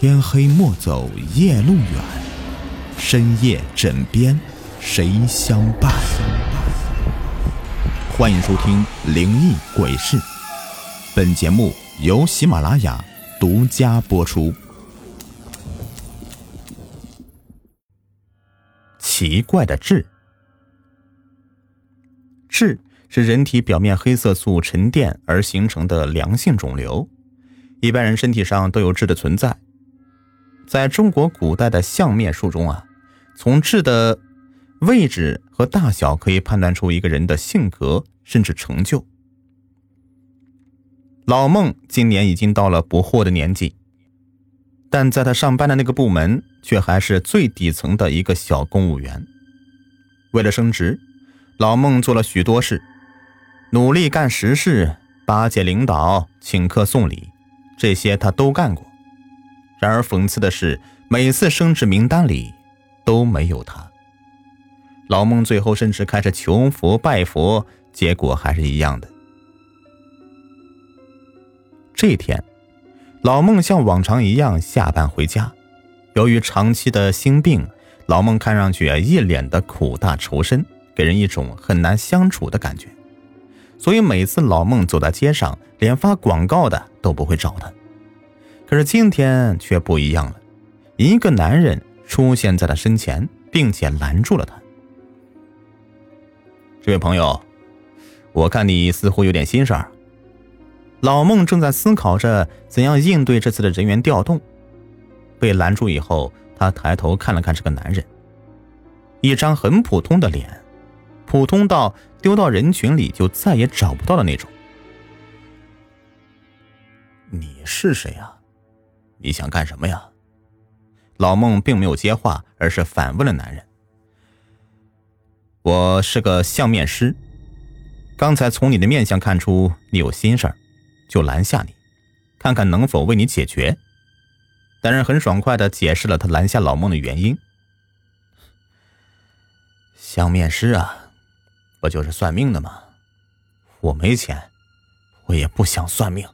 天黑莫走夜路远，深夜枕边谁相伴？欢迎收听《灵异鬼事》，本节目由喜马拉雅独家播出。奇怪的痣，痣是人体表面黑色素沉淀而形成的良性肿瘤，一般人身体上都有痣的存在。在中国古代的相面术中啊，从痣的位置和大小可以判断出一个人的性格甚至成就。老孟今年已经到了不惑的年纪，但在他上班的那个部门却还是最底层的一个小公务员。为了升职，老孟做了许多事，努力干实事，巴结领导，请客送礼，这些他都干过。然而讽刺的是，每次升职名单里都没有他。老孟最后甚至开始求佛拜佛，结果还是一样的。这天，老孟像往常一样下班回家。由于长期的心病，老孟看上去一脸的苦大仇深，给人一种很难相处的感觉。所以每次老孟走在街上，连发广告的都不会找他。可是今天却不一样了，一个男人出现在他身前，并且拦住了他。这位朋友，我看你似乎有点心事儿。老孟正在思考着怎样应对这次的人员调动，被拦住以后，他抬头看了看这个男人，一张很普通的脸，普通到丢到人群里就再也找不到的那种。你是谁呀？你想干什么呀？老孟并没有接话，而是反问了男人：“我是个相面师，刚才从你的面相看出你有心事儿，就拦下你，看看能否为你解决。”男人很爽快的解释了他拦下老孟的原因：“相面师啊，不就是算命的吗？我没钱，我也不想算命。”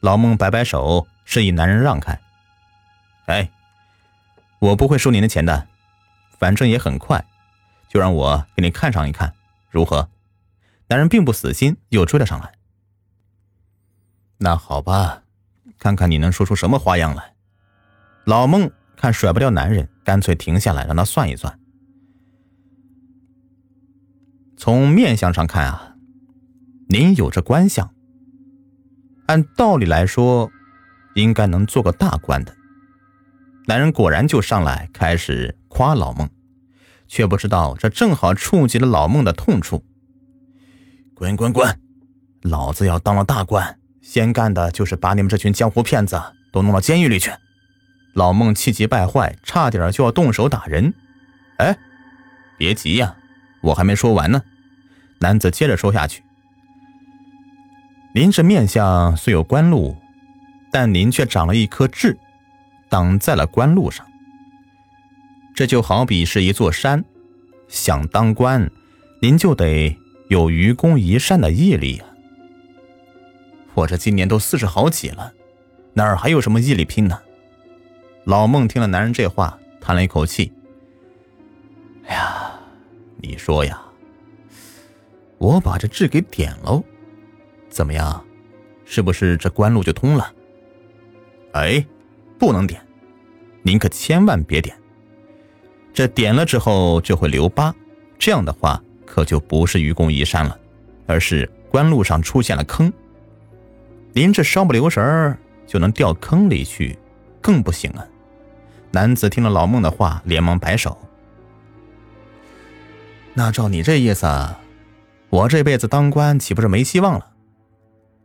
老孟摆摆手。示意男人让开。哎，我不会收您的钱的，反正也很快，就让我给你看上一看，如何？男人并不死心，又追了上来。那好吧，看看你能说出什么花样来。老孟看甩不掉男人，干脆停下来让他算一算。从面相上看啊，您有着官相，按道理来说。应该能做个大官的。男人果然就上来开始夸老孟，却不知道这正好触及了老孟的痛处。滚滚滚！老子要当了大官，先干的就是把你们这群江湖骗子都弄到监狱里去。老孟气急败坏，差点就要动手打人。哎，别急呀，我还没说完呢。男子接着说下去：“您这面相虽有官禄。”但您却长了一颗痣，挡在了官路上。这就好比是一座山，想当官，您就得有愚公移山的毅力啊！我这今年都四十好几了，哪儿还有什么毅力拼呢？老孟听了男人这话，叹了一口气：“哎呀，你说呀，我把这痣给点喽，怎么样？是不是这官路就通了？”哎，不能点，您可千万别点。这点了之后就会留疤，这样的话可就不是愚公移山了，而是官路上出现了坑。您这稍不留神儿就能掉坑里去，更不行啊！男子听了老孟的话，连忙摆手。那照你这意思，我这辈子当官岂不是没希望了？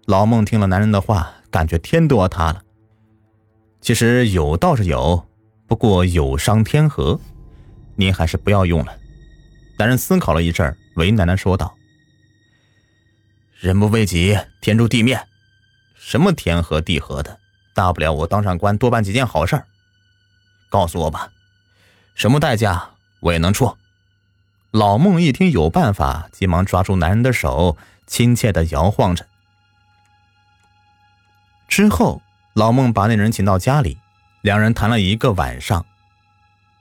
老孟听了男人的话，感觉天都要塌了。其实有倒是有，不过有伤天和，您还是不要用了。男人思考了一阵，为难的说道：“人不为己，天诛地灭。什么天和地和的，大不了我当上官，多办几件好事。告诉我吧，什么代价我也能出。”老孟一听有办法，急忙抓住男人的手，亲切的摇晃着。之后。老孟把那人请到家里，两人谈了一个晚上。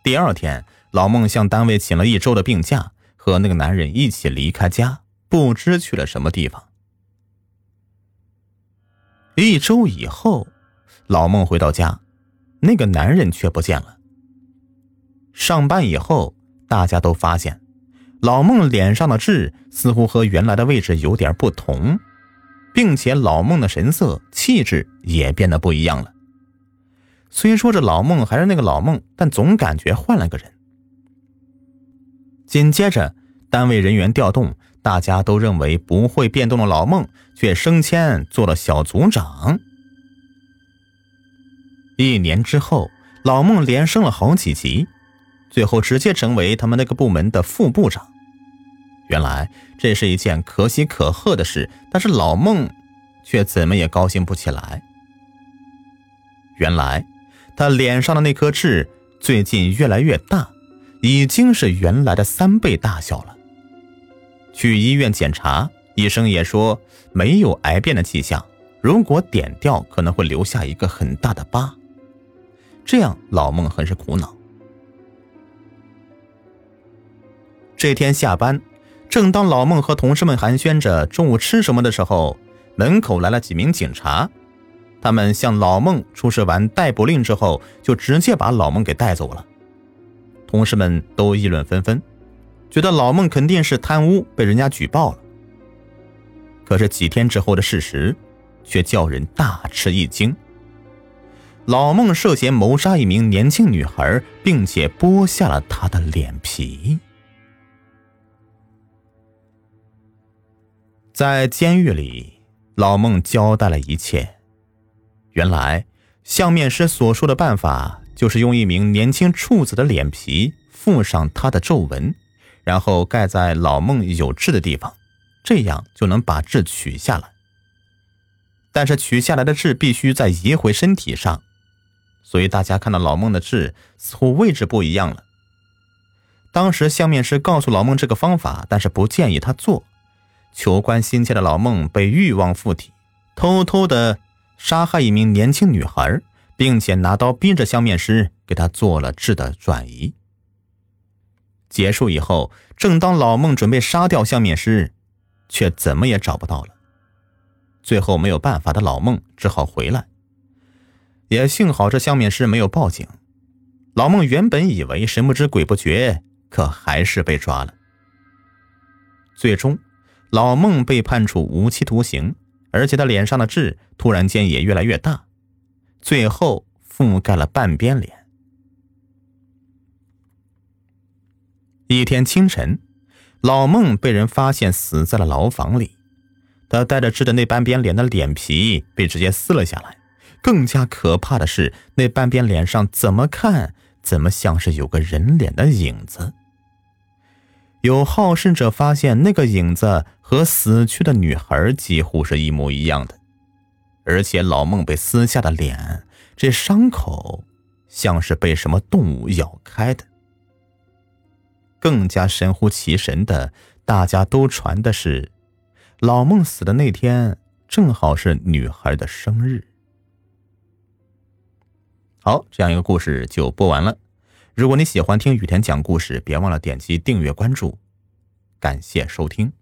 第二天，老孟向单位请了一周的病假，和那个男人一起离开家，不知去了什么地方。一周以后，老孟回到家，那个男人却不见了。上班以后，大家都发现，老孟脸上的痣似乎和原来的位置有点不同，并且老孟的神色、气质也变得不一样了。虽说这老孟还是那个老孟，但总感觉换了个人。紧接着，单位人员调动，大家都认为不会变动的老孟，却升迁做了小组长。一年之后，老孟连升了好几级，最后直接成为他们那个部门的副部长。原来这是一件可喜可贺的事，但是老孟却怎么也高兴不起来。原来。他脸上的那颗痣最近越来越大，已经是原来的三倍大小了。去医院检查，医生也说没有癌变的迹象，如果点掉可能会留下一个很大的疤。这样老孟很是苦恼。这天下班，正当老孟和同事们寒暄着中午吃什么的时候，门口来了几名警察。他们向老孟出示完逮捕令之后，就直接把老孟给带走了。同事们都议论纷纷，觉得老孟肯定是贪污被人家举报了。可是几天之后的事实，却叫人大吃一惊。老孟涉嫌谋杀一名年轻女孩，并且剥下了她的脸皮。在监狱里，老孟交代了一切。原来，相面师所说的办法就是用一名年轻处子的脸皮附上他的皱纹，然后盖在老孟有痣的地方，这样就能把痣取下来。但是取下来的痣必须再移回身体上，所以大家看到老孟的痣似乎位置不一样了。当时相面师告诉老孟这个方法，但是不建议他做。求官心切的老孟被欲望附体，偷偷的。杀害一名年轻女孩，并且拿刀逼着相面师给他做了痣的转移。结束以后，正当老孟准备杀掉相面师，却怎么也找不到了。最后没有办法的老孟只好回来。也幸好这相面师没有报警。老孟原本以为神不知鬼不觉，可还是被抓了。最终，老孟被判处无期徒刑。而且他脸上的痣突然间也越来越大，最后覆盖了半边脸。一天清晨，老孟被人发现死在了牢房里，他带着痣的那半边脸的脸皮被直接撕了下来。更加可怕的是，那半边脸上怎么看怎么像是有个人脸的影子。有好事者发现，那个影子和死去的女孩几乎是一模一样的，而且老孟被撕下的脸，这伤口像是被什么动物咬开的。更加神乎其神的，大家都传的是，老孟死的那天正好是女孩的生日。好，这样一个故事就播完了。如果你喜欢听雨田讲故事，别忘了点击订阅关注，感谢收听。